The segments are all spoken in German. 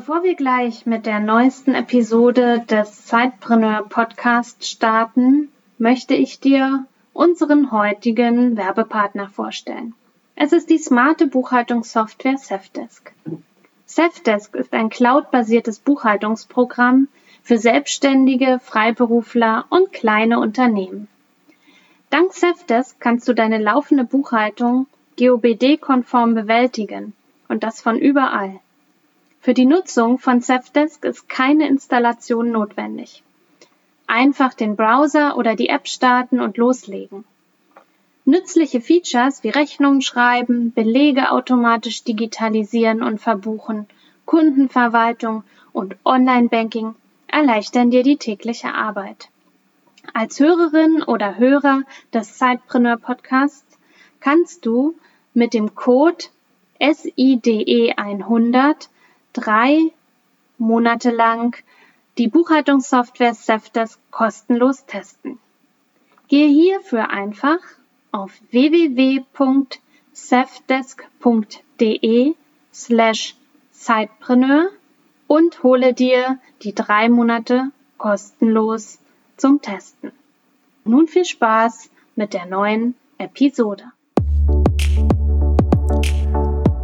Bevor wir gleich mit der neuesten Episode des Zeitpreneur Podcast starten, möchte ich dir unseren heutigen Werbepartner vorstellen. Es ist die smarte Buchhaltungssoftware Safdesk. Safdesk ist ein cloudbasiertes Buchhaltungsprogramm für Selbstständige, Freiberufler und kleine Unternehmen. Dank Safdesk kannst du deine laufende Buchhaltung GOBD-konform bewältigen und das von überall. Für die Nutzung von Safdesk ist keine Installation notwendig. Einfach den Browser oder die App starten und loslegen. Nützliche Features wie Rechnungen schreiben, Belege automatisch digitalisieren und verbuchen, Kundenverwaltung und Online-Banking erleichtern dir die tägliche Arbeit. Als Hörerin oder Hörer des Sidepreneur Podcasts kannst du mit dem Code SIDE 100 drei Monate lang die Buchhaltungssoftware Safdesk kostenlos testen. Gehe hierfür einfach auf www.safdesk.de slash Zeitpreneur und hole dir die drei Monate kostenlos zum Testen. Nun viel Spaß mit der neuen Episode.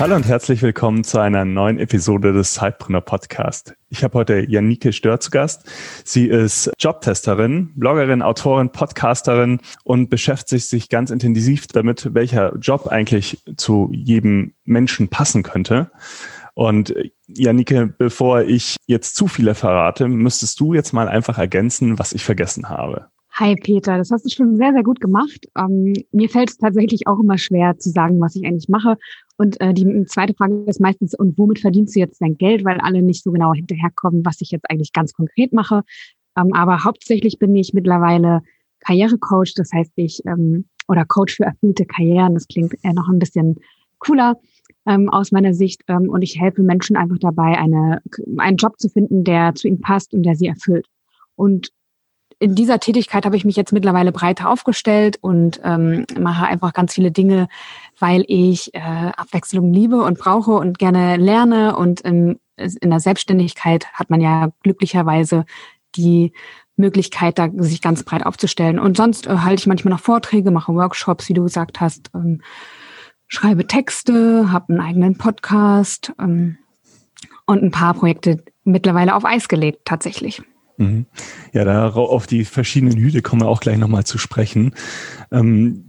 Hallo und herzlich willkommen zu einer neuen Episode des Zeitpreneur Podcast. Ich habe heute Janike Stör zu Gast. Sie ist Jobtesterin, Bloggerin, Autorin, Podcasterin und beschäftigt sich ganz intensiv damit, welcher Job eigentlich zu jedem Menschen passen könnte. Und Janike, bevor ich jetzt zu viele verrate, müsstest du jetzt mal einfach ergänzen, was ich vergessen habe. Hi Peter, das hast du schon sehr, sehr gut gemacht. Ähm, mir fällt es tatsächlich auch immer schwer zu sagen, was ich eigentlich mache. Und äh, die zweite Frage ist meistens, und womit verdienst du jetzt dein Geld, weil alle nicht so genau hinterherkommen, was ich jetzt eigentlich ganz konkret mache. Ähm, aber hauptsächlich bin ich mittlerweile Karrierecoach, das heißt ich, ähm, oder Coach für erfüllte Karrieren, das klingt eher noch ein bisschen cooler ähm, aus meiner Sicht. Ähm, und ich helfe Menschen einfach dabei, eine, einen Job zu finden, der zu ihnen passt und der sie erfüllt. Und in dieser Tätigkeit habe ich mich jetzt mittlerweile breiter aufgestellt und ähm, mache einfach ganz viele Dinge, weil ich äh, Abwechslung liebe und brauche und gerne lerne. Und in, in der Selbstständigkeit hat man ja glücklicherweise die Möglichkeit, da sich ganz breit aufzustellen. Und sonst äh, halte ich manchmal noch Vorträge, mache Workshops, wie du gesagt hast, ähm, schreibe Texte, habe einen eigenen Podcast ähm, und ein paar Projekte mittlerweile auf Eis gelegt, tatsächlich. Mhm. Ja, da auf die verschiedenen Hüte kommen wir auch gleich nochmal zu sprechen. Ähm,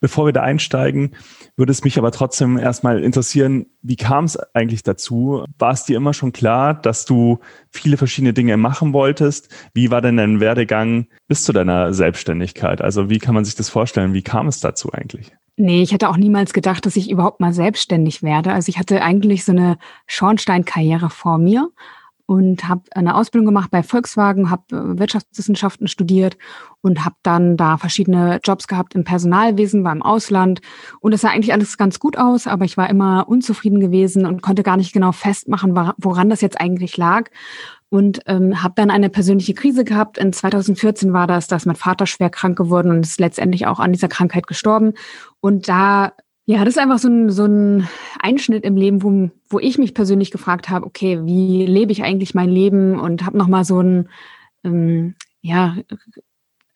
bevor wir da einsteigen, würde es mich aber trotzdem erstmal interessieren, wie kam es eigentlich dazu? War es dir immer schon klar, dass du viele verschiedene Dinge machen wolltest? Wie war denn dein Werdegang bis zu deiner Selbstständigkeit? Also wie kann man sich das vorstellen? Wie kam es dazu eigentlich? Nee, ich hätte auch niemals gedacht, dass ich überhaupt mal selbstständig werde. Also ich hatte eigentlich so eine Schornsteinkarriere vor mir und habe eine Ausbildung gemacht bei Volkswagen, habe äh, Wirtschaftswissenschaften studiert und habe dann da verschiedene Jobs gehabt im Personalwesen, war im Ausland. Und es sah eigentlich alles ganz gut aus, aber ich war immer unzufrieden gewesen und konnte gar nicht genau festmachen, woran das jetzt eigentlich lag. Und ähm, habe dann eine persönliche Krise gehabt. In 2014 war das, dass mein Vater schwer krank geworden und ist letztendlich auch an dieser Krankheit gestorben. Und da ja, das ist einfach so ein, so ein Einschnitt im Leben, wo, wo ich mich persönlich gefragt habe, okay, wie lebe ich eigentlich mein Leben? Und habe nochmal so ein ähm, ja,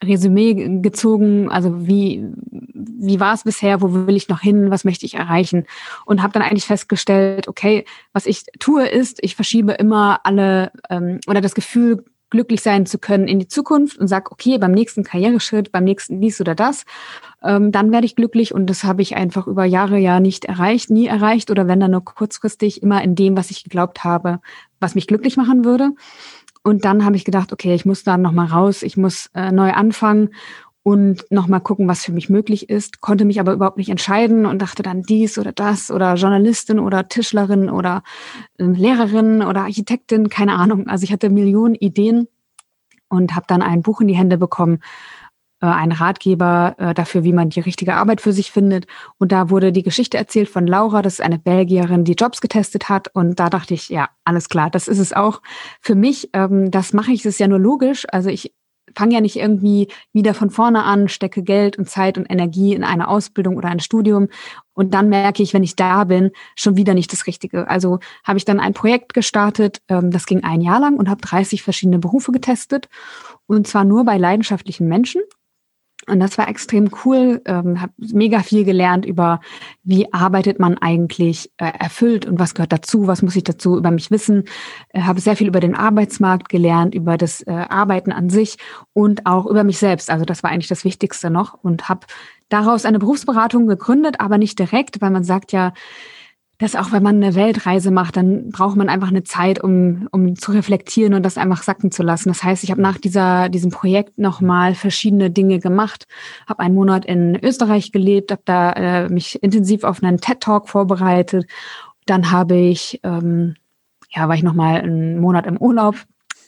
Resümee gezogen, also wie, wie war es bisher, wo will ich noch hin, was möchte ich erreichen? Und habe dann eigentlich festgestellt, okay, was ich tue ist, ich verschiebe immer alle ähm, oder das Gefühl glücklich sein zu können in die Zukunft und sag, okay, beim nächsten Karriereschritt, beim nächsten dies oder das, ähm, dann werde ich glücklich und das habe ich einfach über Jahre ja nicht erreicht, nie erreicht oder wenn dann nur kurzfristig immer in dem, was ich geglaubt habe, was mich glücklich machen würde. Und dann habe ich gedacht, okay, ich muss da nochmal raus, ich muss äh, neu anfangen und nochmal gucken, was für mich möglich ist, konnte mich aber überhaupt nicht entscheiden und dachte dann dies oder das oder Journalistin oder Tischlerin oder äh, Lehrerin oder Architektin, keine Ahnung. Also ich hatte Millionen Ideen und habe dann ein Buch in die Hände bekommen äh, ein Ratgeber äh, dafür, wie man die richtige Arbeit für sich findet. Und da wurde die Geschichte erzählt von Laura, das ist eine Belgierin, die Jobs getestet hat. Und da dachte ich, ja, alles klar, das ist es auch für mich. Ähm, das mache ich, das ist ja nur logisch. Also ich fange ja nicht irgendwie wieder von vorne an, stecke Geld und Zeit und Energie in eine Ausbildung oder ein Studium und dann merke ich, wenn ich da bin, schon wieder nicht das Richtige. Also habe ich dann ein Projekt gestartet, ähm, das ging ein Jahr lang und habe 30 verschiedene Berufe getestet und zwar nur bei leidenschaftlichen Menschen. Und das war extrem cool, ähm, habe mega viel gelernt über, wie arbeitet man eigentlich äh, erfüllt und was gehört dazu, was muss ich dazu über mich wissen. Äh, habe sehr viel über den Arbeitsmarkt gelernt, über das äh, Arbeiten an sich und auch über mich selbst. Also das war eigentlich das Wichtigste noch und habe daraus eine Berufsberatung gegründet, aber nicht direkt, weil man sagt ja, dass auch wenn man eine Weltreise macht, dann braucht man einfach eine Zeit, um, um zu reflektieren und das einfach sacken zu lassen. Das heißt, ich habe nach dieser, diesem Projekt nochmal verschiedene Dinge gemacht, habe einen Monat in Österreich gelebt, habe da äh, mich intensiv auf einen TED-Talk vorbereitet. Dann habe ich, ähm, ja, war ich nochmal einen Monat im Urlaub,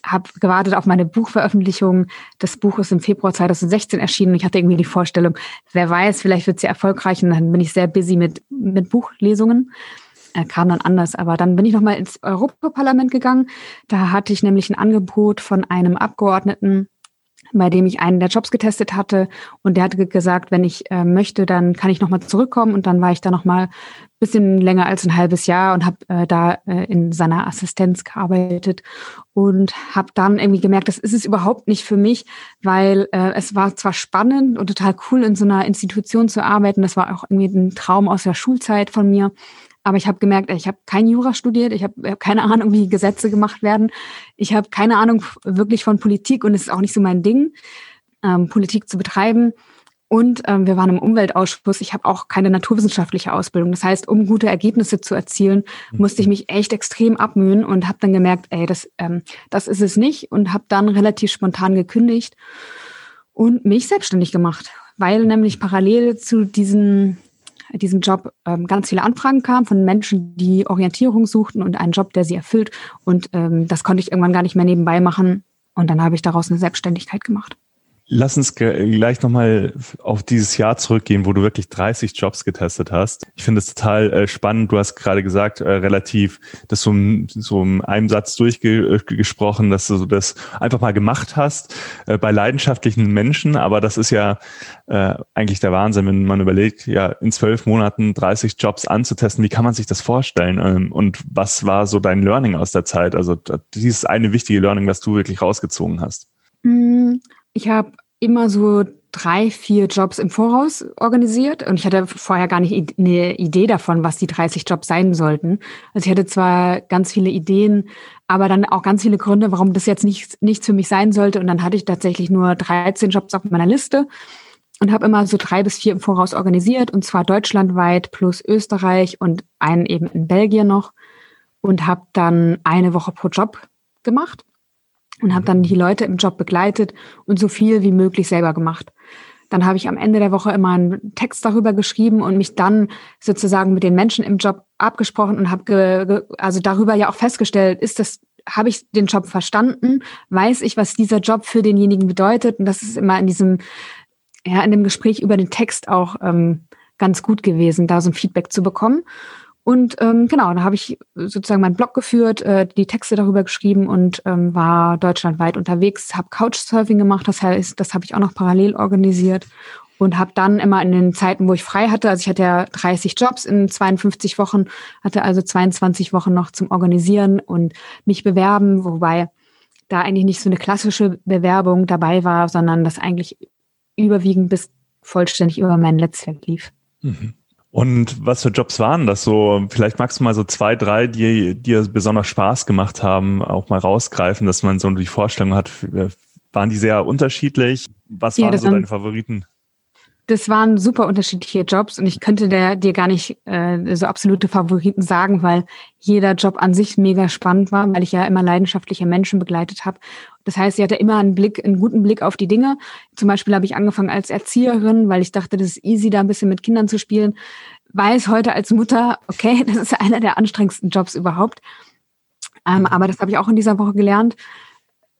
habe gewartet auf meine Buchveröffentlichung. Das Buch ist im Februar 2016 erschienen. Ich hatte irgendwie die Vorstellung, wer weiß, vielleicht wird sie erfolgreich. Und dann bin ich sehr busy mit, mit Buchlesungen. Er kam dann anders, aber dann bin ich nochmal ins Europaparlament gegangen. Da hatte ich nämlich ein Angebot von einem Abgeordneten bei dem ich einen der Jobs getestet hatte. Und der hatte gesagt, wenn ich äh, möchte, dann kann ich nochmal zurückkommen. Und dann war ich da nochmal bisschen länger als ein halbes Jahr und habe äh, da äh, in seiner Assistenz gearbeitet und habe dann irgendwie gemerkt, das ist es überhaupt nicht für mich, weil äh, es war zwar spannend und total cool in so einer Institution zu arbeiten, das war auch irgendwie ein Traum aus der Schulzeit von mir, aber ich habe gemerkt, ich habe kein Jura studiert, ich habe hab keine Ahnung, wie Gesetze gemacht werden. Ich habe keine Ahnung wirklich von Politik und es ist auch nicht so mein Ding, ähm, Politik zu betreiben. Und ähm, wir waren im Umweltausschuss. Ich habe auch keine naturwissenschaftliche Ausbildung. Das heißt, um gute Ergebnisse zu erzielen, mhm. musste ich mich echt extrem abmühen und habe dann gemerkt, ey, das, ähm, das ist es nicht und habe dann relativ spontan gekündigt und mich selbstständig gemacht, weil nämlich parallel zu diesen diesem Job ähm, ganz viele Anfragen kamen von Menschen, die Orientierung suchten und einen Job, der sie erfüllt. Und ähm, das konnte ich irgendwann gar nicht mehr nebenbei machen. Und dann habe ich daraus eine Selbstständigkeit gemacht. Lass uns gleich nochmal auf dieses Jahr zurückgehen, wo du wirklich 30 Jobs getestet hast. Ich finde es total äh, spannend. Du hast gerade gesagt, äh, relativ das so, so in einem Satz durchgesprochen, dass du das einfach mal gemacht hast äh, bei leidenschaftlichen Menschen. Aber das ist ja eigentlich der Wahnsinn, wenn man überlegt, ja, in zwölf Monaten 30 Jobs anzutesten. Wie kann man sich das vorstellen? Ähm, und was war so dein Learning aus der Zeit? Also dieses eine wichtige Learning, was du wirklich rausgezogen hast. Hm, ich habe immer so drei, vier Jobs im Voraus organisiert und ich hatte vorher gar nicht eine Idee davon, was die 30 Jobs sein sollten. Also ich hatte zwar ganz viele Ideen, aber dann auch ganz viele Gründe, warum das jetzt nicht, nichts für mich sein sollte. Und dann hatte ich tatsächlich nur 13 Jobs auf meiner Liste und habe immer so drei bis vier im Voraus organisiert und zwar deutschlandweit plus Österreich und einen eben in Belgien noch und habe dann eine Woche pro Job gemacht und habe dann die Leute im Job begleitet und so viel wie möglich selber gemacht. Dann habe ich am Ende der Woche immer einen Text darüber geschrieben und mich dann sozusagen mit den Menschen im Job abgesprochen und habe also darüber ja auch festgestellt, ist das habe ich den Job verstanden? Weiß ich, was dieser Job für denjenigen bedeutet? Und das ist immer in diesem ja in dem Gespräch über den Text auch ähm, ganz gut gewesen, da so ein Feedback zu bekommen. Und ähm, genau, da habe ich sozusagen meinen Blog geführt, äh, die Texte darüber geschrieben und ähm, war deutschlandweit unterwegs, habe Couchsurfing gemacht, das heißt, das habe ich auch noch parallel organisiert und habe dann immer in den Zeiten, wo ich frei hatte, also ich hatte ja 30 Jobs in 52 Wochen, hatte also 22 Wochen noch zum Organisieren und mich bewerben, wobei da eigentlich nicht so eine klassische Bewerbung dabei war, sondern das eigentlich überwiegend bis vollständig über mein Netzwerk lief. Mhm. Und was für Jobs waren das so? Vielleicht magst du mal so zwei, drei, die dir besonders Spaß gemacht haben, auch mal rausgreifen, dass man so die Vorstellung hat, waren die sehr unterschiedlich? Was ja, waren so deine Favoriten? Das waren super unterschiedliche Jobs und ich könnte der, dir gar nicht äh, so absolute Favoriten sagen, weil jeder Job an sich mega spannend war, weil ich ja immer leidenschaftliche Menschen begleitet habe. Das heißt, ich hatte immer einen Blick, einen guten Blick auf die Dinge. Zum Beispiel habe ich angefangen als Erzieherin, weil ich dachte, das ist easy, da ein bisschen mit Kindern zu spielen. Weiß heute als Mutter, okay, das ist einer der anstrengendsten Jobs überhaupt. Ähm, aber das habe ich auch in dieser Woche gelernt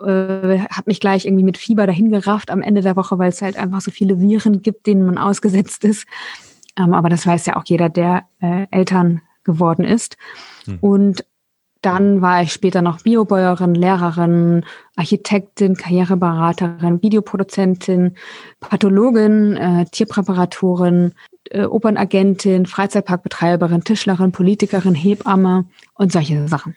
äh, habe mich gleich irgendwie mit Fieber dahin gerafft am Ende der Woche, weil es halt einfach so viele Viren gibt, denen man ausgesetzt ist. Ähm, aber das weiß ja auch jeder, der äh, Eltern geworden ist. Hm. Und dann war ich später noch Biobäuerin, Lehrerin, Architektin, Karriereberaterin, Videoproduzentin, Pathologin, äh, Tierpräparatorin, äh, Opernagentin, Freizeitparkbetreiberin, Tischlerin, Politikerin, Hebamme und solche Sachen.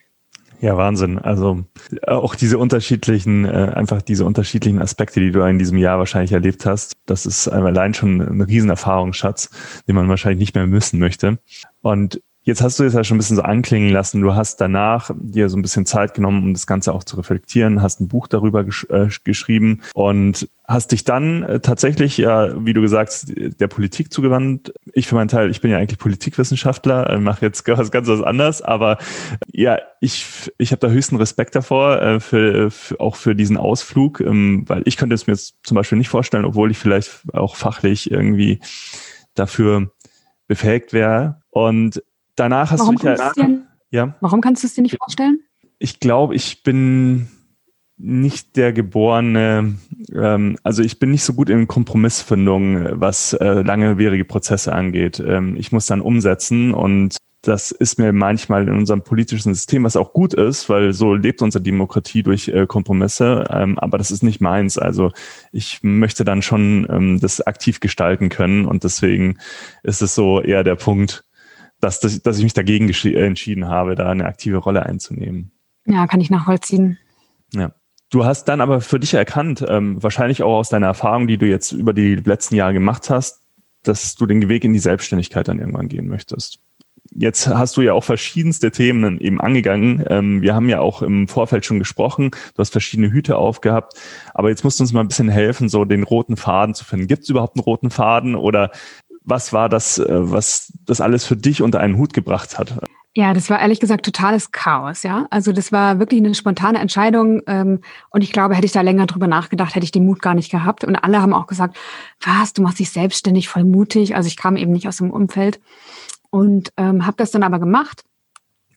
Ja, Wahnsinn. Also auch diese unterschiedlichen, äh, einfach diese unterschiedlichen Aspekte, die du in diesem Jahr wahrscheinlich erlebt hast, das ist allein schon ein Riesenerfahrungsschatz, den man wahrscheinlich nicht mehr missen möchte. Und Jetzt hast du es ja schon ein bisschen so anklingen lassen. Du hast danach dir so ein bisschen Zeit genommen, um das Ganze auch zu reflektieren, hast ein Buch darüber gesch äh, geschrieben und hast dich dann äh, tatsächlich, ja, wie du gesagt hast, der Politik zugewandt. Ich für meinen Teil, ich bin ja eigentlich Politikwissenschaftler, äh, mache jetzt was ganz was anderes, aber ja, ich, ich habe da höchsten Respekt davor, äh, für, für, auch für diesen Ausflug, ähm, weil ich könnte es mir jetzt zum Beispiel nicht vorstellen, obwohl ich vielleicht auch fachlich irgendwie dafür befähigt wäre. Und danach hast warum du dich ja, dir, ja. Warum kannst du es dir nicht vorstellen? Ich glaube, ich bin nicht der geborene, ähm, also ich bin nicht so gut in Kompromissfindung, was äh, langwierige Prozesse angeht. Ähm, ich muss dann umsetzen und das ist mir manchmal in unserem politischen System, was auch gut ist, weil so lebt unsere Demokratie durch äh, Kompromisse, ähm, aber das ist nicht meins. Also ich möchte dann schon ähm, das aktiv gestalten können und deswegen ist es so eher der Punkt, dass, dass, dass ich mich dagegen entschieden habe, da eine aktive Rolle einzunehmen. Ja, kann ich nachvollziehen. Ja. Du hast dann aber für dich erkannt, ähm, wahrscheinlich auch aus deiner Erfahrung, die du jetzt über die letzten Jahre gemacht hast, dass du den Weg in die Selbstständigkeit dann irgendwann gehen möchtest. Jetzt hast du ja auch verschiedenste Themen eben angegangen. Ähm, wir haben ja auch im Vorfeld schon gesprochen. Du hast verschiedene Hüte aufgehabt. Aber jetzt musst du uns mal ein bisschen helfen, so den roten Faden zu finden. Gibt es überhaupt einen roten Faden oder was war das, äh, was das alles für dich unter einen Hut gebracht hat? Ja, das war ehrlich gesagt totales Chaos, ja. Also das war wirklich eine spontane Entscheidung ähm, und ich glaube, hätte ich da länger drüber nachgedacht, hätte ich den Mut gar nicht gehabt. Und alle haben auch gesagt, was, du machst dich selbstständig, voll mutig. Also ich kam eben nicht aus dem Umfeld und ähm, habe das dann aber gemacht.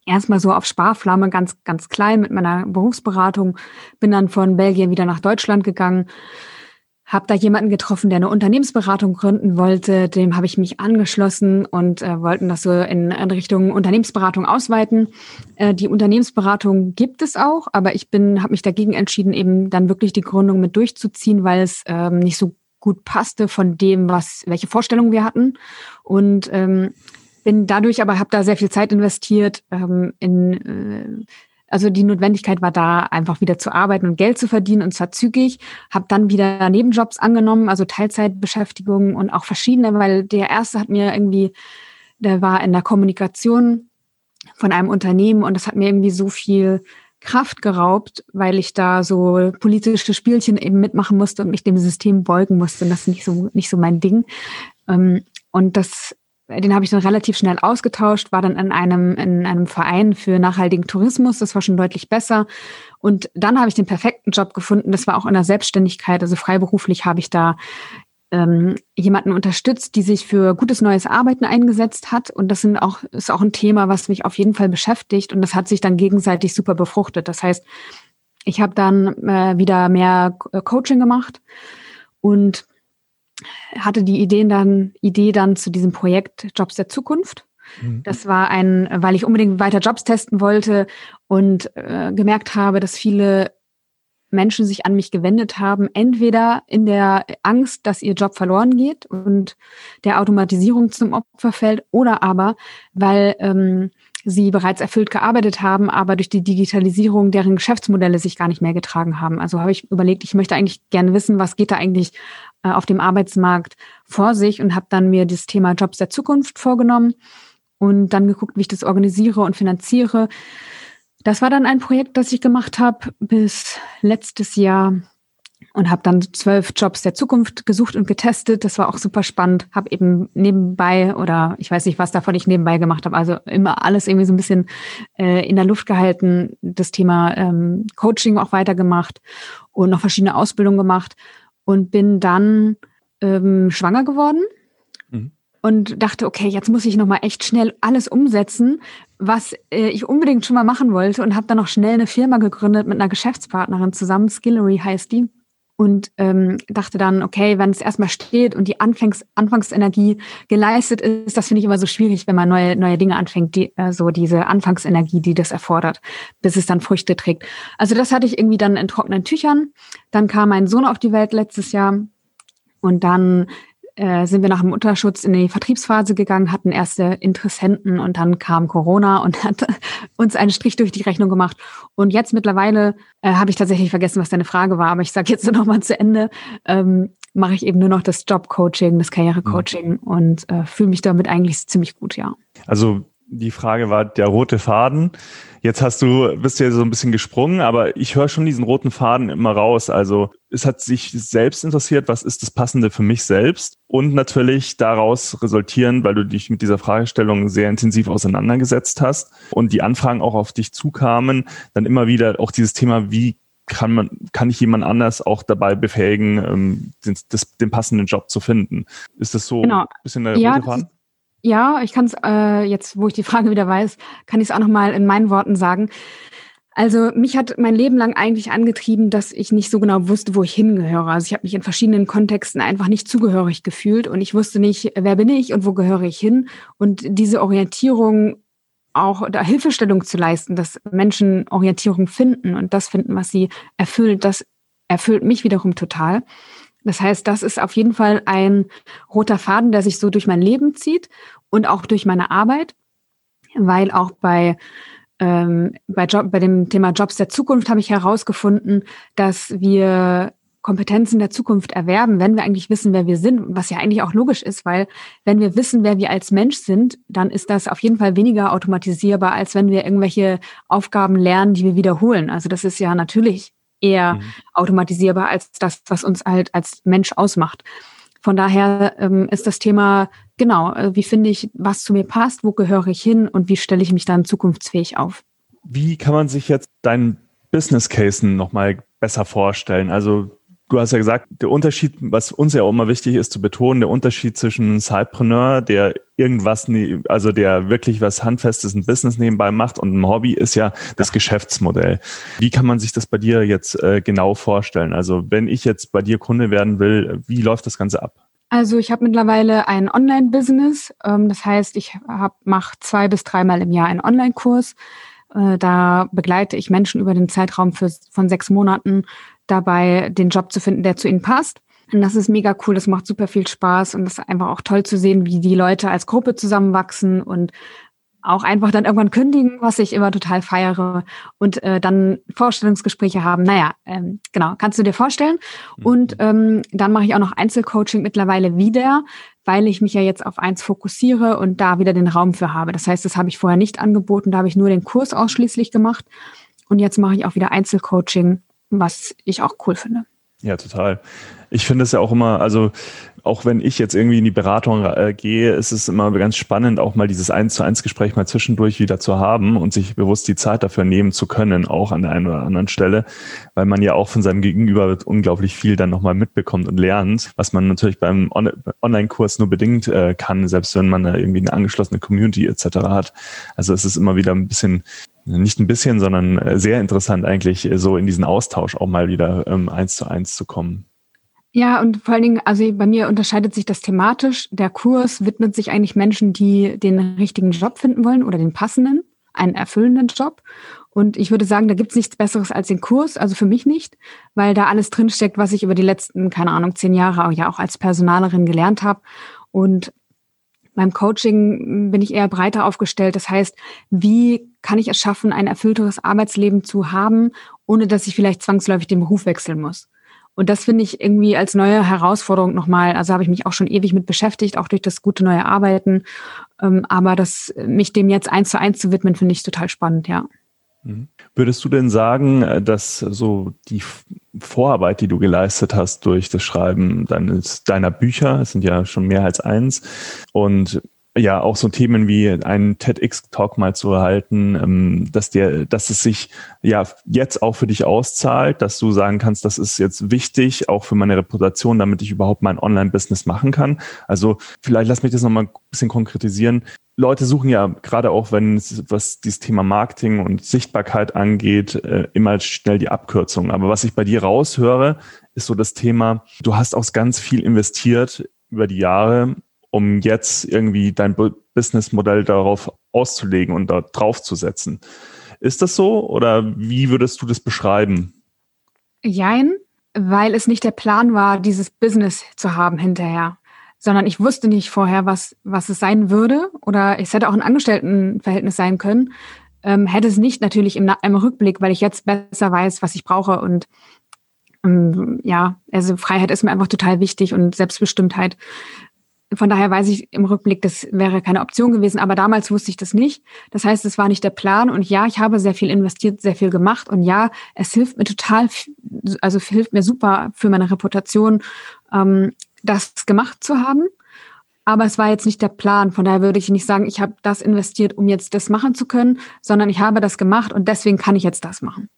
Erstmal so auf Sparflamme, ganz, ganz klein mit meiner Berufsberatung, bin dann von Belgien wieder nach Deutschland gegangen habe da jemanden getroffen, der eine Unternehmensberatung gründen wollte. Dem habe ich mich angeschlossen und äh, wollten das so in, Richtung Unternehmensberatung ausweiten. Äh, die Unternehmensberatung gibt es auch, aber ich bin habe mich dagegen entschieden, eben dann wirklich die Gründung mit durchzuziehen, weil es ähm, nicht so gut passte von dem, was welche Vorstellungen wir hatten und ähm, bin dadurch aber habe da sehr viel Zeit investiert ähm, in äh, also die Notwendigkeit war da, einfach wieder zu arbeiten und Geld zu verdienen und zwar zügig. Habe dann wieder Nebenjobs angenommen, also Teilzeitbeschäftigungen und auch verschiedene, weil der erste hat mir irgendwie, der war in der Kommunikation von einem Unternehmen und das hat mir irgendwie so viel Kraft geraubt, weil ich da so politische Spielchen eben mitmachen musste und mich dem System beugen musste. Und das ist nicht so, nicht so mein Ding. Ähm, und das den habe ich dann relativ schnell ausgetauscht, war dann in einem, in einem Verein für nachhaltigen Tourismus. Das war schon deutlich besser. Und dann habe ich den perfekten Job gefunden. Das war auch in der Selbstständigkeit. Also freiberuflich habe ich da ähm, jemanden unterstützt, die sich für gutes neues Arbeiten eingesetzt hat. Und das sind auch, ist auch ein Thema, was mich auf jeden Fall beschäftigt. Und das hat sich dann gegenseitig super befruchtet. Das heißt, ich habe dann äh, wieder mehr Coaching gemacht und hatte die Ideen dann, Idee dann zu diesem Projekt Jobs der Zukunft. Mhm. Das war ein, weil ich unbedingt weiter Jobs testen wollte und äh, gemerkt habe, dass viele Menschen sich an mich gewendet haben, entweder in der Angst, dass ihr Job verloren geht und der Automatisierung zum Opfer fällt, oder aber, weil ähm, sie bereits erfüllt gearbeitet haben, aber durch die Digitalisierung deren Geschäftsmodelle sich gar nicht mehr getragen haben. Also habe ich überlegt, ich möchte eigentlich gerne wissen, was geht da eigentlich äh, auf dem Arbeitsmarkt vor sich und habe dann mir das Thema Jobs der Zukunft vorgenommen und dann geguckt, wie ich das organisiere und finanziere. Das war dann ein Projekt, das ich gemacht habe bis letztes Jahr und habe dann zwölf Jobs der Zukunft gesucht und getestet. Das war auch super spannend. Habe eben nebenbei oder ich weiß nicht, was davon ich nebenbei gemacht habe. Also immer alles irgendwie so ein bisschen äh, in der Luft gehalten. Das Thema ähm, Coaching auch weitergemacht und noch verschiedene Ausbildungen gemacht und bin dann ähm, schwanger geworden mhm. und dachte, okay, jetzt muss ich noch mal echt schnell alles umsetzen, was äh, ich unbedingt schon mal machen wollte und habe dann noch schnell eine Firma gegründet mit einer Geschäftspartnerin zusammen. Skillery heißt die und ähm, dachte dann, okay, wenn es erstmal steht und die Anfangs Anfangsenergie geleistet ist, das finde ich immer so schwierig, wenn man neue neue Dinge anfängt, die äh, so diese Anfangsenergie, die das erfordert, bis es dann Früchte trägt. Also das hatte ich irgendwie dann in trockenen Tüchern. Dann kam mein Sohn auf die Welt letztes Jahr und dann äh, sind wir nach dem Mutterschutz in die Vertriebsphase gegangen, hatten erste Interessenten und dann kam Corona und hat uns einen Strich durch die Rechnung gemacht. Und jetzt mittlerweile äh, habe ich tatsächlich vergessen, was deine Frage war, aber ich sage jetzt noch mal zu Ende. Ähm, mache ich eben nur noch das Jobcoaching, das Karrierecoaching mhm. und äh, fühle mich damit eigentlich ziemlich gut, ja. Also die Frage war der rote Faden. Jetzt hast du, bist du ja so ein bisschen gesprungen, aber ich höre schon diesen roten Faden immer raus. Also es hat sich selbst interessiert, was ist das Passende für mich selbst? Und natürlich daraus resultieren, weil du dich mit dieser Fragestellung sehr intensiv auseinandergesetzt hast und die Anfragen auch auf dich zukamen, dann immer wieder auch dieses Thema, wie kann man, kann ich jemand anders auch dabei befähigen, ähm, den, das, den passenden Job zu finden? Ist das so genau. ein bisschen der ja, rote Faden? Ja, ich kann es äh, jetzt, wo ich die Frage wieder weiß, kann ich es auch noch mal in meinen Worten sagen. Also mich hat mein Leben lang eigentlich angetrieben, dass ich nicht so genau wusste, wo ich hingehöre. Also ich habe mich in verschiedenen Kontexten einfach nicht zugehörig gefühlt und ich wusste nicht, wer bin ich und wo gehöre ich hin. Und diese Orientierung auch da Hilfestellung zu leisten, dass Menschen Orientierung finden und das finden, was sie erfüllt, das erfüllt mich wiederum total. Das heißt, das ist auf jeden Fall ein roter Faden, der sich so durch mein Leben zieht und auch durch meine Arbeit, weil auch bei ähm, bei, Job, bei dem Thema Jobs der Zukunft habe ich herausgefunden, dass wir Kompetenzen der Zukunft erwerben, wenn wir eigentlich wissen, wer wir sind, was ja eigentlich auch logisch ist, weil wenn wir wissen, wer wir als Mensch sind, dann ist das auf jeden Fall weniger automatisierbar, als wenn wir irgendwelche Aufgaben lernen, die wir wiederholen. Also das ist ja natürlich eher mhm. automatisierbar als das, was uns halt als Mensch ausmacht. Von daher ähm, ist das Thema, genau, äh, wie finde ich, was zu mir passt, wo gehöre ich hin und wie stelle ich mich dann zukunftsfähig auf? Wie kann man sich jetzt deinen Business Case nochmal besser vorstellen? Also Du hast ja gesagt, der Unterschied, was uns ja auch immer wichtig ist zu betonen, der Unterschied zwischen Sidepreneur, der irgendwas, ne, also der wirklich was Handfestes, ein Business nebenbei macht und ein Hobby, ist ja das Geschäftsmodell. Wie kann man sich das bei dir jetzt äh, genau vorstellen? Also wenn ich jetzt bei dir Kunde werden will, wie läuft das Ganze ab? Also ich habe mittlerweile ein Online-Business. Ähm, das heißt, ich mache zwei bis dreimal im Jahr einen Online-Kurs. Äh, da begleite ich Menschen über den Zeitraum für, von sechs Monaten dabei, den Job zu finden, der zu ihnen passt. Und das ist mega cool, das macht super viel Spaß und das ist einfach auch toll zu sehen, wie die Leute als Gruppe zusammenwachsen und auch einfach dann irgendwann kündigen, was ich immer total feiere und äh, dann Vorstellungsgespräche haben. Naja, ähm, genau, kannst du dir vorstellen. Mhm. Und ähm, dann mache ich auch noch Einzelcoaching mittlerweile wieder, weil ich mich ja jetzt auf eins fokussiere und da wieder den Raum für habe. Das heißt, das habe ich vorher nicht angeboten, da habe ich nur den Kurs ausschließlich gemacht. Und jetzt mache ich auch wieder Einzelcoaching was ich auch cool finde. Ja, total. Ich finde es ja auch immer, also auch wenn ich jetzt irgendwie in die Beratung äh, gehe, ist es immer ganz spannend, auch mal dieses eins zu eins Gespräch mal zwischendurch wieder zu haben und sich bewusst die Zeit dafür nehmen zu können, auch an der einen oder anderen Stelle, weil man ja auch von seinem Gegenüber unglaublich viel dann nochmal mitbekommt und lernt, was man natürlich beim On Online-Kurs nur bedingt äh, kann, selbst wenn man da irgendwie eine angeschlossene Community etc. hat. Also es ist immer wieder ein bisschen nicht ein bisschen, sondern äh, sehr interessant eigentlich, äh, so in diesen Austausch auch mal wieder ähm, eins zu eins zu kommen. Ja, und vor allen Dingen, also bei mir unterscheidet sich das thematisch. Der Kurs widmet sich eigentlich Menschen, die den richtigen Job finden wollen oder den passenden, einen erfüllenden Job. Und ich würde sagen, da gibt's nichts Besseres als den Kurs, also für mich nicht, weil da alles drinsteckt, was ich über die letzten, keine Ahnung, zehn Jahre ja auch als Personalerin gelernt habe. Und beim Coaching bin ich eher breiter aufgestellt. Das heißt, wie kann ich es schaffen, ein erfüllteres Arbeitsleben zu haben, ohne dass ich vielleicht zwangsläufig den Beruf wechseln muss? Und das finde ich irgendwie als neue Herausforderung nochmal, also habe ich mich auch schon ewig mit beschäftigt, auch durch das gute neue Arbeiten. Ähm, aber das, mich dem jetzt eins zu eins zu widmen, finde ich total spannend, ja. Mhm. Würdest du denn sagen, äh, dass so die Vorarbeit, die du geleistet hast durch das Schreiben deines, deiner Bücher, es sind ja schon mehr als eins, und ja auch so Themen wie einen TEDx-Talk mal zu erhalten, ähm, dass der, dass es sich ja jetzt auch für dich auszahlt, dass du sagen kannst, das ist jetzt wichtig, auch für meine Reputation, damit ich überhaupt mein Online-Business machen kann. Also vielleicht lass mich das nochmal ein bisschen konkretisieren. Leute suchen ja gerade auch, wenn es, was dieses Thema Marketing und Sichtbarkeit angeht, äh, immer schnell die Abkürzung. Aber was ich bei dir raushöre, ist so das Thema, du hast auch ganz viel investiert über die Jahre um jetzt irgendwie dein Businessmodell darauf auszulegen und da draufzusetzen. Ist das so oder wie würdest du das beschreiben? Jein, weil es nicht der Plan war, dieses Business zu haben hinterher, sondern ich wusste nicht vorher, was, was es sein würde oder es hätte auch ein Angestelltenverhältnis sein können. Ähm, hätte es nicht natürlich im, im Rückblick, weil ich jetzt besser weiß, was ich brauche und ähm, ja, also Freiheit ist mir einfach total wichtig und Selbstbestimmtheit. Von daher weiß ich im Rückblick, das wäre keine Option gewesen, aber damals wusste ich das nicht. Das heißt, es war nicht der Plan und ja, ich habe sehr viel investiert, sehr viel gemacht und ja, es hilft mir total, also hilft mir super für meine Reputation, ähm, das gemacht zu haben. Aber es war jetzt nicht der Plan. Von daher würde ich nicht sagen, ich habe das investiert, um jetzt das machen zu können, sondern ich habe das gemacht und deswegen kann ich jetzt das machen.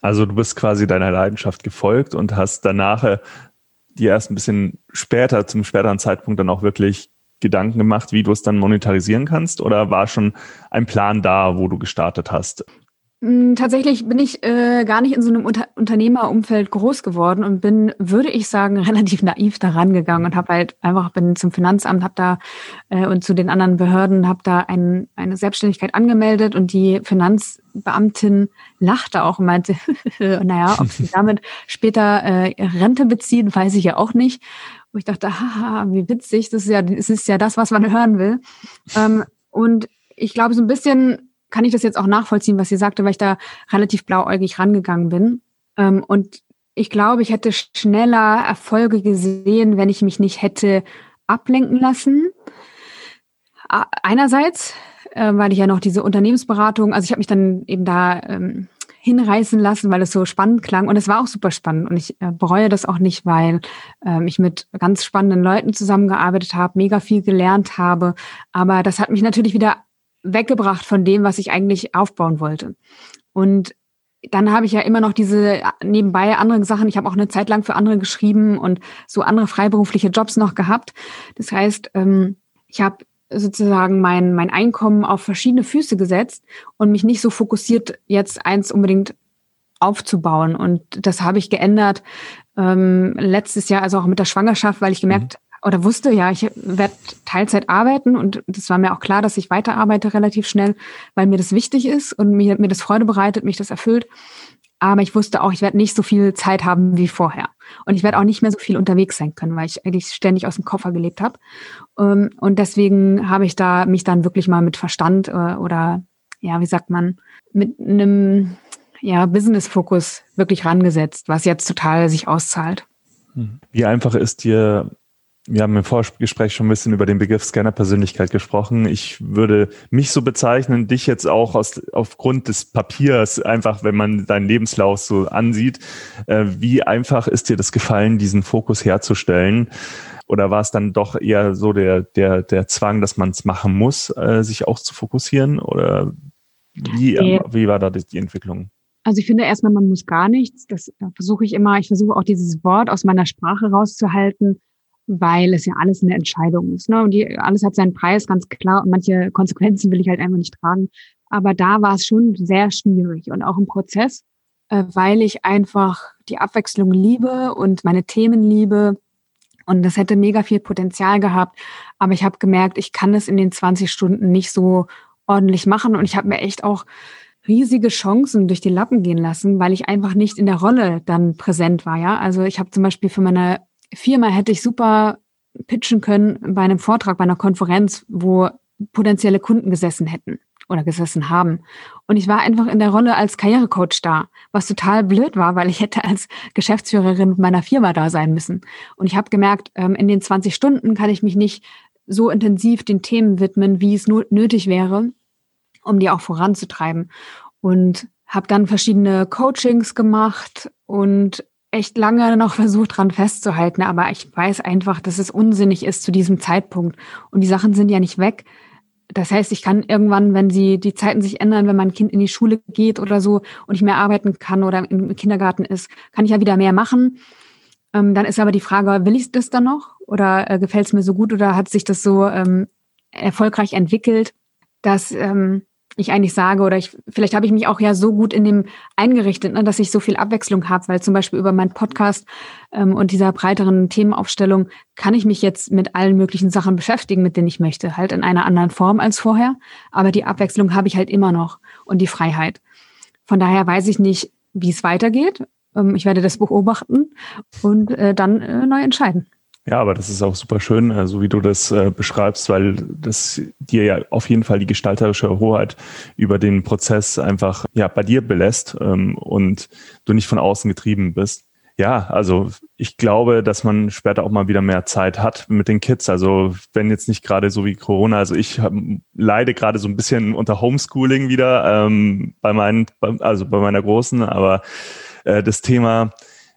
Also du bist quasi deiner Leidenschaft gefolgt und hast danach dir erst ein bisschen später, zum späteren Zeitpunkt dann auch wirklich Gedanken gemacht, wie du es dann monetarisieren kannst? Oder war schon ein Plan da, wo du gestartet hast? Mm, tatsächlich bin ich äh, gar nicht in so einem Unter Unternehmerumfeld groß geworden und bin, würde ich sagen, relativ naiv daran gegangen und habe halt einfach bin zum Finanzamt, habe da äh, und zu den anderen Behörden, habe da ein, eine Selbstständigkeit angemeldet und die Finanzbeamtin lachte auch und meinte, naja, ob sie damit später äh, Rente beziehen, weiß ich ja auch nicht. Wo ich dachte, haha, wie witzig, das ist ja, das ist ja das, was man hören will. Ähm, und ich glaube, so ein bisschen kann ich das jetzt auch nachvollziehen, was sie sagte, weil ich da relativ blauäugig rangegangen bin. Ähm, und ich glaube, ich hätte schneller Erfolge gesehen, wenn ich mich nicht hätte ablenken lassen. Einerseits, äh, weil ich ja noch diese Unternehmensberatung, also ich habe mich dann eben da ähm, hinreißen lassen, weil es so spannend klang und es war auch super spannend und ich äh, bereue das auch nicht, weil ähm, ich mit ganz spannenden Leuten zusammengearbeitet habe, mega viel gelernt habe, aber das hat mich natürlich wieder weggebracht von dem, was ich eigentlich aufbauen wollte. Und dann habe ich ja immer noch diese nebenbei andere Sachen. Ich habe auch eine Zeit lang für andere geschrieben und so andere freiberufliche Jobs noch gehabt. Das heißt, ähm, ich habe sozusagen mein, mein Einkommen auf verschiedene Füße gesetzt und mich nicht so fokussiert, jetzt eins unbedingt aufzubauen. Und das habe ich geändert ähm, letztes Jahr, also auch mit der Schwangerschaft, weil ich gemerkt oder wusste, ja, ich werde Teilzeit arbeiten und das war mir auch klar, dass ich weiterarbeite relativ schnell, weil mir das wichtig ist und mir, mir das Freude bereitet, mich das erfüllt. Aber ich wusste auch, ich werde nicht so viel Zeit haben wie vorher. Und ich werde auch nicht mehr so viel unterwegs sein können, weil ich eigentlich ständig aus dem Koffer gelebt habe. Ähm, und deswegen habe ich da mich dann wirklich mal mit Verstand äh, oder ja, wie sagt man, mit einem ja, Business-Fokus wirklich rangesetzt, was jetzt total sich auszahlt. Wie einfach ist dir wir haben im Vorgespräch schon ein bisschen über den Begriff Scanner-Persönlichkeit gesprochen. Ich würde mich so bezeichnen, dich jetzt auch aus, aufgrund des Papiers, einfach wenn man deinen Lebenslauf so ansieht. Äh, wie einfach ist dir das gefallen, diesen Fokus herzustellen? Oder war es dann doch eher so der, der, der Zwang, dass man es machen muss, äh, sich auch zu fokussieren? Oder wie, nee. wie war da die Entwicklung? Also ich finde erstmal, man muss gar nichts. Das versuche ich immer. Ich versuche auch dieses Wort aus meiner Sprache rauszuhalten weil es ja alles eine Entscheidung ist. Ne? Und die, alles hat seinen Preis, ganz klar. Und manche Konsequenzen will ich halt einfach nicht tragen. Aber da war es schon sehr schwierig und auch im Prozess, äh, weil ich einfach die Abwechslung liebe und meine Themen liebe. Und das hätte mega viel Potenzial gehabt. Aber ich habe gemerkt, ich kann es in den 20 Stunden nicht so ordentlich machen. Und ich habe mir echt auch riesige Chancen durch die Lappen gehen lassen, weil ich einfach nicht in der Rolle dann präsent war. Ja, also ich habe zum Beispiel für meine Firma hätte ich super pitchen können bei einem Vortrag, bei einer Konferenz, wo potenzielle Kunden gesessen hätten oder gesessen haben. Und ich war einfach in der Rolle als Karrierecoach da, was total blöd war, weil ich hätte als Geschäftsführerin meiner Firma da sein müssen. Und ich habe gemerkt, ähm, in den 20 Stunden kann ich mich nicht so intensiv den Themen widmen, wie es nötig wäre, um die auch voranzutreiben. Und habe dann verschiedene Coachings gemacht und echt lange noch versucht, dran festzuhalten, aber ich weiß einfach, dass es unsinnig ist zu diesem Zeitpunkt. Und die Sachen sind ja nicht weg. Das heißt, ich kann irgendwann, wenn sie die Zeiten sich ändern, wenn mein Kind in die Schule geht oder so und ich mehr arbeiten kann oder im Kindergarten ist, kann ich ja wieder mehr machen. Ähm, dann ist aber die Frage, will ich das dann noch oder äh, gefällt es mir so gut oder hat sich das so ähm, erfolgreich entwickelt, dass ähm, ich eigentlich sage, oder ich, vielleicht habe ich mich auch ja so gut in dem eingerichtet, ne, dass ich so viel Abwechslung habe, weil zum Beispiel über meinen Podcast ähm, und dieser breiteren Themenaufstellung kann ich mich jetzt mit allen möglichen Sachen beschäftigen, mit denen ich möchte, halt in einer anderen Form als vorher. Aber die Abwechslung habe ich halt immer noch und die Freiheit. Von daher weiß ich nicht, wie es weitergeht. Ähm, ich werde das beobachten und äh, dann äh, neu entscheiden. Ja, aber das ist auch super schön, äh, so wie du das äh, beschreibst, weil das dir ja auf jeden Fall die gestalterische Hoheit über den Prozess einfach ja bei dir belässt ähm, und du nicht von außen getrieben bist. Ja, also ich glaube, dass man später auch mal wieder mehr Zeit hat mit den Kids. Also wenn jetzt nicht gerade so wie Corona, also ich hab, leide gerade so ein bisschen unter Homeschooling wieder ähm, bei meinen, also bei meiner großen, aber äh, das Thema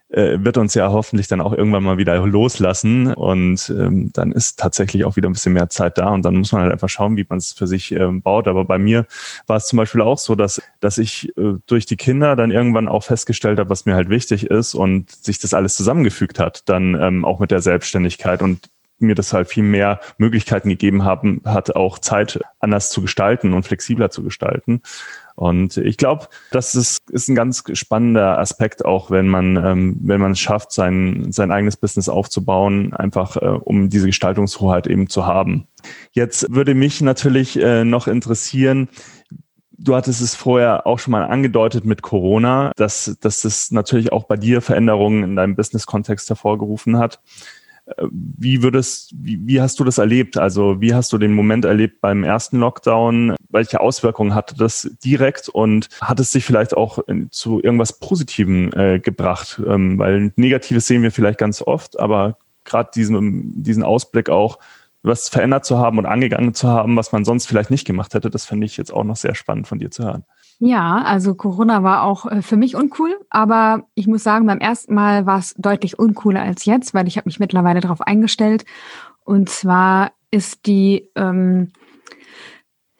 wird uns ja hoffentlich dann auch irgendwann mal wieder loslassen und ähm, dann ist tatsächlich auch wieder ein bisschen mehr Zeit da und dann muss man halt einfach schauen, wie man es für sich ähm, baut. Aber bei mir war es zum Beispiel auch so, dass, dass ich äh, durch die Kinder dann irgendwann auch festgestellt habe, was mir halt wichtig ist und sich das alles zusammengefügt hat, dann ähm, auch mit der Selbstständigkeit und mir das halt viel mehr Möglichkeiten gegeben haben, hat auch Zeit anders zu gestalten und flexibler zu gestalten. Und ich glaube, das ist, ist ein ganz spannender Aspekt, auch wenn man, ähm, wenn man es schafft, sein, sein eigenes Business aufzubauen, einfach äh, um diese Gestaltungshoheit eben zu haben. Jetzt würde mich natürlich äh, noch interessieren, Du hattest es vorher auch schon mal angedeutet mit Corona, dass, dass das natürlich auch bei dir Veränderungen in deinem Business-Kontext hervorgerufen hat. Wie würdest, wie, wie hast du das erlebt? Also wie hast du den Moment erlebt beim ersten Lockdown? Welche Auswirkungen hatte das direkt und hat es sich vielleicht auch zu irgendwas Positivem äh, gebracht? Ähm, weil Negatives sehen wir vielleicht ganz oft, aber gerade diesen, diesen Ausblick auch, was verändert zu haben und angegangen zu haben, was man sonst vielleicht nicht gemacht hätte, das finde ich jetzt auch noch sehr spannend von dir zu hören. Ja, also Corona war auch äh, für mich uncool, aber ich muss sagen, beim ersten Mal war es deutlich uncooler als jetzt, weil ich habe mich mittlerweile darauf eingestellt. Und zwar ist die ähm,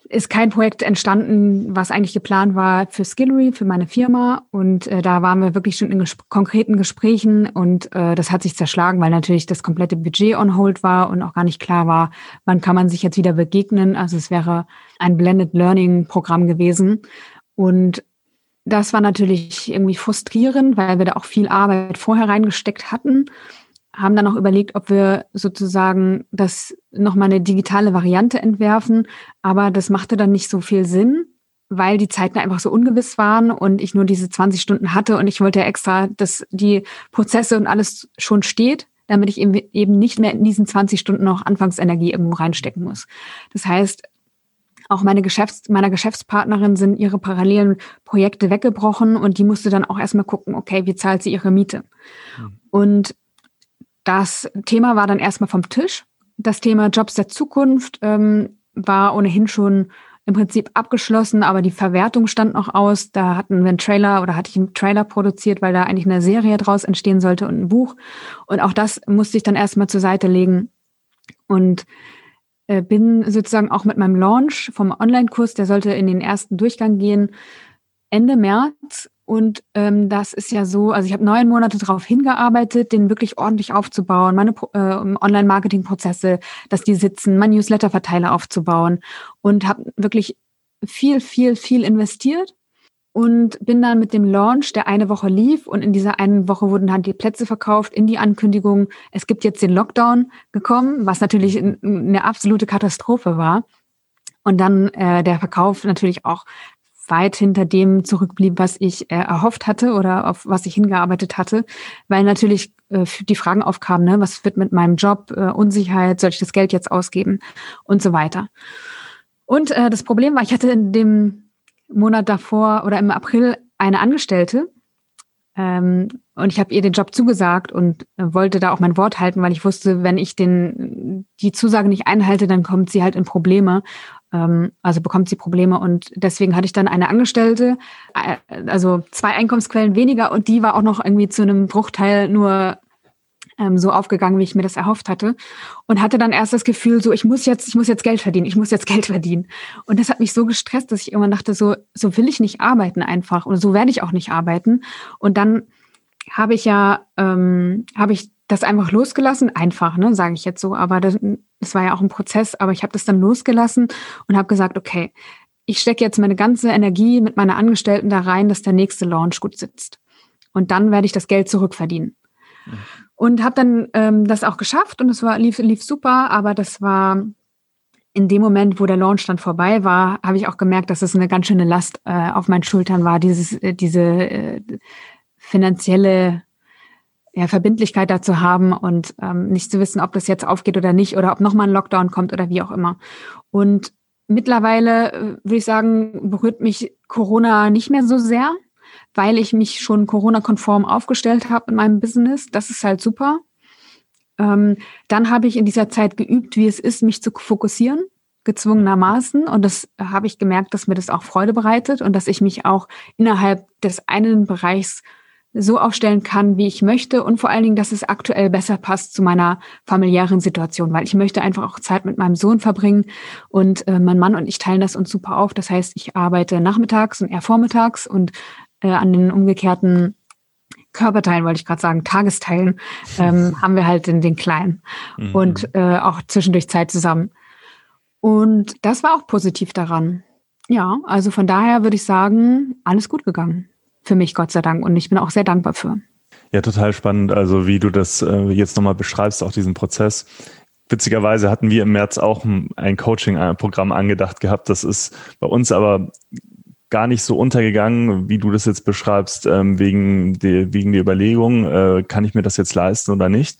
ist kein Projekt entstanden, was eigentlich geplant war für Skillery, für meine Firma. Und äh, da waren wir wirklich schon in ges konkreten Gesprächen und äh, das hat sich zerschlagen, weil natürlich das komplette Budget on hold war und auch gar nicht klar war, wann kann man sich jetzt wieder begegnen. Also es wäre ein Blended Learning Programm gewesen. Und das war natürlich irgendwie frustrierend, weil wir da auch viel Arbeit vorher reingesteckt hatten. Haben dann auch überlegt, ob wir sozusagen das nochmal eine digitale Variante entwerfen. Aber das machte dann nicht so viel Sinn, weil die Zeiten einfach so ungewiss waren und ich nur diese 20 Stunden hatte und ich wollte extra, dass die Prozesse und alles schon steht, damit ich eben nicht mehr in diesen 20 Stunden noch Anfangsenergie irgendwo reinstecken muss. Das heißt, auch meine Geschäfts-, meiner Geschäftspartnerin sind ihre parallelen Projekte weggebrochen und die musste dann auch erstmal gucken, okay, wie zahlt sie ihre Miete? Mhm. Und das Thema war dann erstmal vom Tisch. Das Thema Jobs der Zukunft ähm, war ohnehin schon im Prinzip abgeschlossen, aber die Verwertung stand noch aus. Da hatten wir einen Trailer oder hatte ich einen Trailer produziert, weil da eigentlich eine Serie draus entstehen sollte und ein Buch. Und auch das musste ich dann erstmal zur Seite legen. Und bin sozusagen auch mit meinem Launch vom Online-Kurs, der sollte in den ersten Durchgang gehen, Ende März. Und ähm, das ist ja so, also ich habe neun Monate darauf hingearbeitet, den wirklich ordentlich aufzubauen, meine äh, Online-Marketing-Prozesse, dass die sitzen, mein Newsletter-Verteiler aufzubauen und habe wirklich viel, viel, viel investiert und bin dann mit dem Launch, der eine Woche lief und in dieser einen Woche wurden dann die Plätze verkauft, in die Ankündigung, es gibt jetzt den Lockdown gekommen, was natürlich eine absolute Katastrophe war. Und dann äh, der Verkauf natürlich auch weit hinter dem zurückblieb, was ich äh, erhofft hatte oder auf was ich hingearbeitet hatte, weil natürlich äh, die Fragen aufkamen, ne, was wird mit meinem Job, äh, Unsicherheit, soll ich das Geld jetzt ausgeben und so weiter. Und äh, das Problem war, ich hatte in dem Monat davor oder im April eine Angestellte Ähm, und ich habe ihr den Job zugesagt und äh, wollte da auch mein Wort halten, weil ich wusste, wenn ich den die Zusage nicht einhalte, dann kommt sie halt in Probleme. Ähm, also bekommt sie Probleme. Und deswegen hatte ich dann eine Angestellte, äh, also zwei Einkommensquellen weniger und die war auch noch irgendwie zu einem Bruchteil nur ähm, so aufgegangen, wie ich mir das erhofft hatte. Und hatte dann erst das Gefühl, so, ich muss jetzt, ich muss jetzt Geld verdienen, ich muss jetzt Geld verdienen. Und das hat mich so gestresst, dass ich irgendwann dachte, so, so will ich nicht arbeiten einfach. Und so werde ich auch nicht arbeiten. Und dann habe ich ja, ähm, habe ich das einfach losgelassen, einfach, ne, sage ich jetzt so, aber das, das war ja auch ein Prozess, aber ich habe das dann losgelassen und habe gesagt, okay, ich stecke jetzt meine ganze Energie mit meiner Angestellten da rein, dass der nächste Launch gut sitzt. Und dann werde ich das Geld zurückverdienen. Und habe dann ähm, das auch geschafft und es war lief, lief super, aber das war in dem Moment, wo der Launch dann vorbei war, habe ich auch gemerkt, dass es eine ganz schöne Last äh, auf meinen Schultern war, dieses, äh, diese äh, finanzielle ja, Verbindlichkeit dazu haben und ähm, nicht zu wissen, ob das jetzt aufgeht oder nicht oder ob nochmal ein Lockdown kommt oder wie auch immer. Und mittlerweile, äh, würde ich sagen, berührt mich Corona nicht mehr so sehr weil ich mich schon Corona-konform aufgestellt habe in meinem Business. Das ist halt super. Ähm, dann habe ich in dieser Zeit geübt, wie es ist, mich zu fokussieren, gezwungenermaßen. Und das habe ich gemerkt, dass mir das auch Freude bereitet und dass ich mich auch innerhalb des einen Bereichs so aufstellen kann, wie ich möchte und vor allen Dingen, dass es aktuell besser passt zu meiner familiären Situation, weil ich möchte einfach auch Zeit mit meinem Sohn verbringen und äh, mein Mann und ich teilen das uns super auf. Das heißt, ich arbeite nachmittags und er vormittags und äh, an den umgekehrten Körperteilen, wollte ich gerade sagen, Tagesteilen, ähm, haben wir halt den, den Kleinen mhm. und äh, auch zwischendurch Zeit zusammen. Und das war auch positiv daran. Ja, also von daher würde ich sagen, alles gut gegangen. Für mich, Gott sei Dank. Und ich bin auch sehr dankbar für. Ja, total spannend. Also wie du das äh, jetzt nochmal beschreibst, auch diesen Prozess. Witzigerweise hatten wir im März auch ein Coaching-Programm angedacht gehabt. Das ist bei uns aber gar nicht so untergegangen, wie du das jetzt beschreibst, ähm, wegen, der, wegen der Überlegung, äh, kann ich mir das jetzt leisten oder nicht.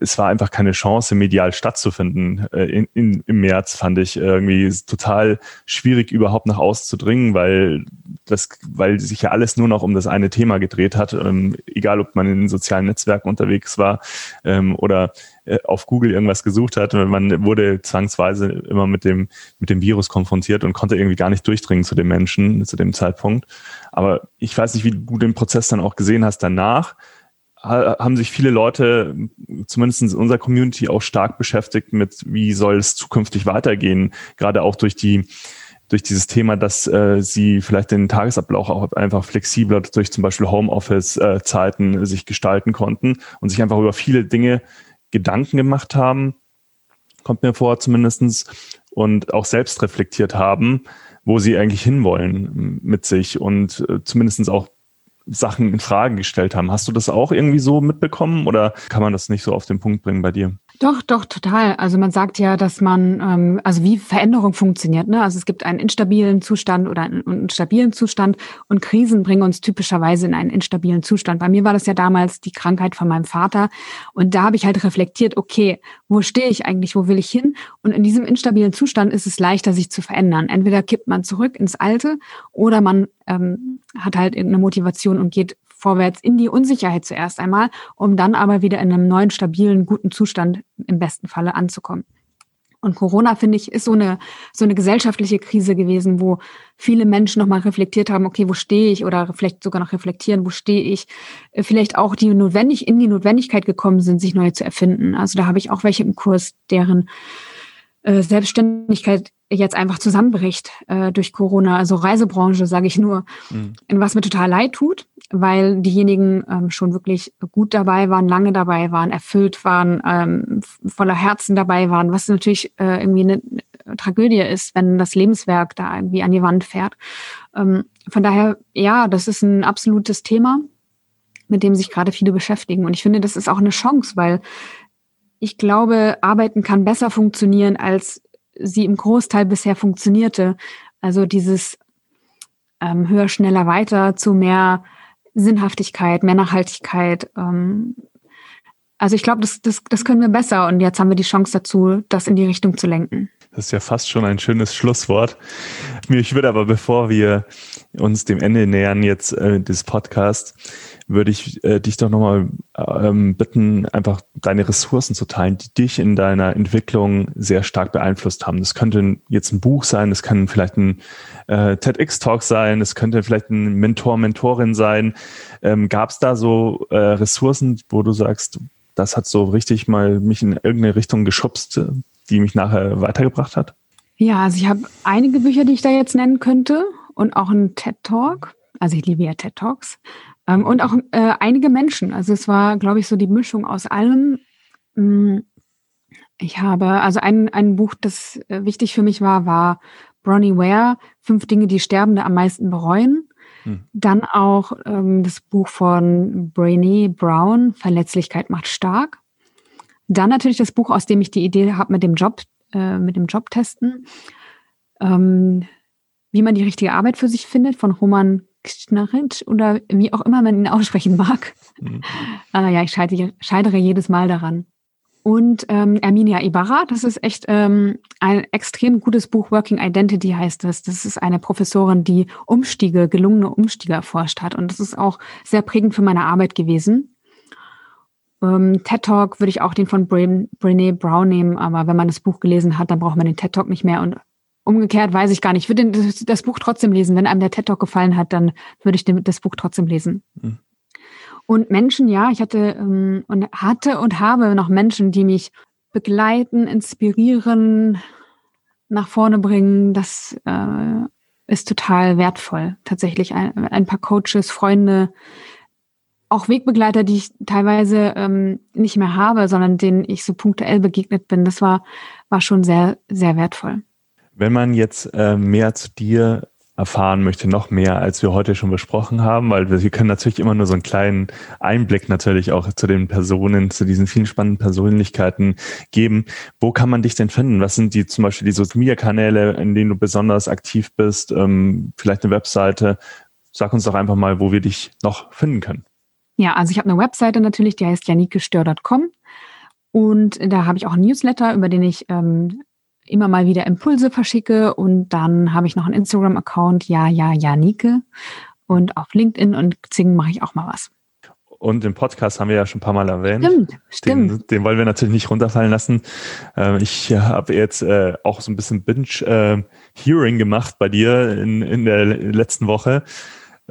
Es war einfach keine Chance, medial stattzufinden. Äh, in, in, Im März fand ich irgendwie total schwierig, überhaupt nach auszudringen, weil das, weil sich ja alles nur noch um das eine Thema gedreht hat, ähm, egal ob man in sozialen Netzwerken unterwegs war ähm, oder äh, auf Google irgendwas gesucht hat. Man wurde zwangsweise immer mit dem, mit dem Virus konfrontiert und konnte irgendwie gar nicht durchdringen zu den Menschen zu dem Zeitpunkt. Aber ich weiß nicht, wie du den Prozess dann auch gesehen hast danach. Haben sich viele Leute, zumindest in unserer Community, auch stark beschäftigt mit, wie soll es zukünftig weitergehen, gerade auch durch die durch dieses Thema, dass äh, sie vielleicht den Tagesablauf auch einfach flexibler durch zum Beispiel Homeoffice-Zeiten äh, sich gestalten konnten und sich einfach über viele Dinge Gedanken gemacht haben, kommt mir vor zumindestens und auch selbst reflektiert haben, wo sie eigentlich hinwollen mit sich und äh, zumindestens auch Sachen in Frage gestellt haben. Hast du das auch irgendwie so mitbekommen oder kann man das nicht so auf den Punkt bringen bei dir? Doch, doch, total. Also man sagt ja, dass man, ähm, also wie Veränderung funktioniert. Ne? Also es gibt einen instabilen Zustand oder einen, einen stabilen Zustand und Krisen bringen uns typischerweise in einen instabilen Zustand. Bei mir war das ja damals die Krankheit von meinem Vater und da habe ich halt reflektiert, okay, wo stehe ich eigentlich, wo will ich hin? Und in diesem instabilen Zustand ist es leichter, sich zu verändern. Entweder kippt man zurück ins Alte oder man ähm, hat halt irgendeine Motivation und geht vorwärts in die Unsicherheit zuerst einmal, um dann aber wieder in einem neuen, stabilen, guten Zustand im besten Falle anzukommen. Und Corona, finde ich, ist so eine, so eine gesellschaftliche Krise gewesen, wo viele Menschen nochmal reflektiert haben, okay, wo stehe ich? Oder vielleicht sogar noch reflektieren, wo stehe ich? Äh, vielleicht auch die notwendig, in die Notwendigkeit gekommen sind, sich neu zu erfinden. Also da habe ich auch welche im Kurs, deren äh, Selbstständigkeit jetzt einfach zusammenbricht äh, durch Corona, also Reisebranche, sage ich nur, mhm. was mir total leid tut, weil diejenigen ähm, schon wirklich gut dabei waren, lange dabei waren, erfüllt waren, ähm, voller Herzen dabei waren, was natürlich äh, irgendwie eine Tragödie ist, wenn das Lebenswerk da irgendwie an die Wand fährt. Ähm, von daher, ja, das ist ein absolutes Thema, mit dem sich gerade viele beschäftigen. Und ich finde, das ist auch eine Chance, weil ich glaube, Arbeiten kann besser funktionieren, als sie im Großteil bisher funktionierte. Also dieses ähm, höher, schneller, weiter zu mehr Sinnhaftigkeit, mehr Nachhaltigkeit. Ähm, also ich glaube, das, das, das können wir besser und jetzt haben wir die Chance dazu, das in die Richtung zu lenken. Das ist ja fast schon ein schönes Schlusswort. Mich würde aber, bevor wir uns dem Ende nähern jetzt äh, des Podcasts, würde ich äh, dich doch nochmal ähm, bitten, einfach deine Ressourcen zu teilen, die dich in deiner Entwicklung sehr stark beeinflusst haben. Das könnte jetzt ein Buch sein, das kann vielleicht ein äh, TEDx-Talk sein, das könnte vielleicht ein Mentor, Mentorin sein. Ähm, Gab es da so äh, Ressourcen, wo du sagst, das hat so richtig mal mich in irgendeine Richtung geschubst, die mich nachher weitergebracht hat? Ja, also ich habe einige Bücher, die ich da jetzt nennen könnte und auch einen TED-Talk. Also ich liebe ja TED-Talks. Ähm, und auch äh, einige Menschen. Also es war, glaube ich, so die Mischung aus allem. Mm, ich habe, also ein, ein Buch, das äh, wichtig für mich war, war Bronnie Ware, Fünf Dinge, die Sterbende am meisten bereuen. Hm. Dann auch ähm, das Buch von Brené Brown, Verletzlichkeit macht stark. Dann natürlich das Buch, aus dem ich die Idee habe mit dem Job, äh, mit dem Jobtesten. Ähm, wie man die richtige Arbeit für sich findet, von Roman Knarritsch oder wie auch immer man ihn aussprechen mag. Mhm. äh, ja, ich scheitere, scheitere jedes Mal daran. Und ähm, Erminia Ibarra, das ist echt ähm, ein extrem gutes Buch, Working Identity heißt es. Das ist eine Professorin, die Umstiege, gelungene Umstiege erforscht hat. Und das ist auch sehr prägend für meine Arbeit gewesen. Ähm, TED Talk würde ich auch den von Brené Brown nehmen, aber wenn man das Buch gelesen hat, dann braucht man den TED Talk nicht mehr. Und umgekehrt weiß ich gar nicht. Ich würde das, das, Buch trotzdem lesen. Wenn einem der TED Talk gefallen hat, dann würde ich den, das Buch trotzdem lesen. Mhm. Und Menschen, ja, ich hatte ähm, und hatte und habe noch Menschen, die mich begleiten, inspirieren, nach vorne bringen. Das äh, ist total wertvoll. Tatsächlich ein, ein paar Coaches, Freunde, auch Wegbegleiter, die ich teilweise ähm, nicht mehr habe, sondern denen ich so punktuell begegnet bin. Das war, war schon sehr, sehr wertvoll. Wenn man jetzt äh, mehr zu dir erfahren möchte, noch mehr, als wir heute schon besprochen haben, weil wir, wir können natürlich immer nur so einen kleinen Einblick natürlich auch zu den Personen, zu diesen vielen spannenden Persönlichkeiten geben. Wo kann man dich denn finden? Was sind die zum Beispiel die Social Media Kanäle, in denen du besonders aktiv bist? Ähm, vielleicht eine Webseite? Sag uns doch einfach mal, wo wir dich noch finden können. Ja, also ich habe eine Webseite natürlich, die heißt janikestör.com. Und da habe ich auch ein Newsletter, über den ich ähm, immer mal wieder Impulse verschicke und dann habe ich noch einen Instagram-Account, ja, ja, Janike. Und auf LinkedIn und Xing mache ich auch mal was. Und den Podcast haben wir ja schon ein paar Mal erwähnt. Stimmt, stimmt. Den, den wollen wir natürlich nicht runterfallen lassen. Ähm, ich habe jetzt äh, auch so ein bisschen Binge-Hearing gemacht bei dir in, in der letzten Woche.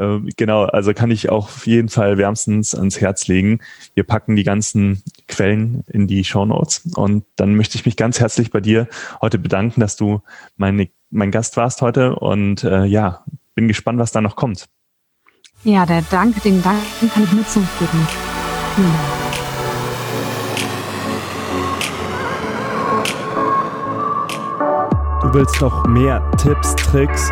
Ähm, genau, also kann ich auch auf jeden Fall wärmstens ans Herz legen. Wir packen die ganzen Quellen in die Show Notes. Und dann möchte ich mich ganz herzlich bei dir heute bedanken, dass du meine, mein Gast warst heute. Und äh, ja, bin gespannt, was da noch kommt. Ja, der Dank, den Dank kann ich nur zurückgeben. Hm. Du willst noch mehr Tipps, Tricks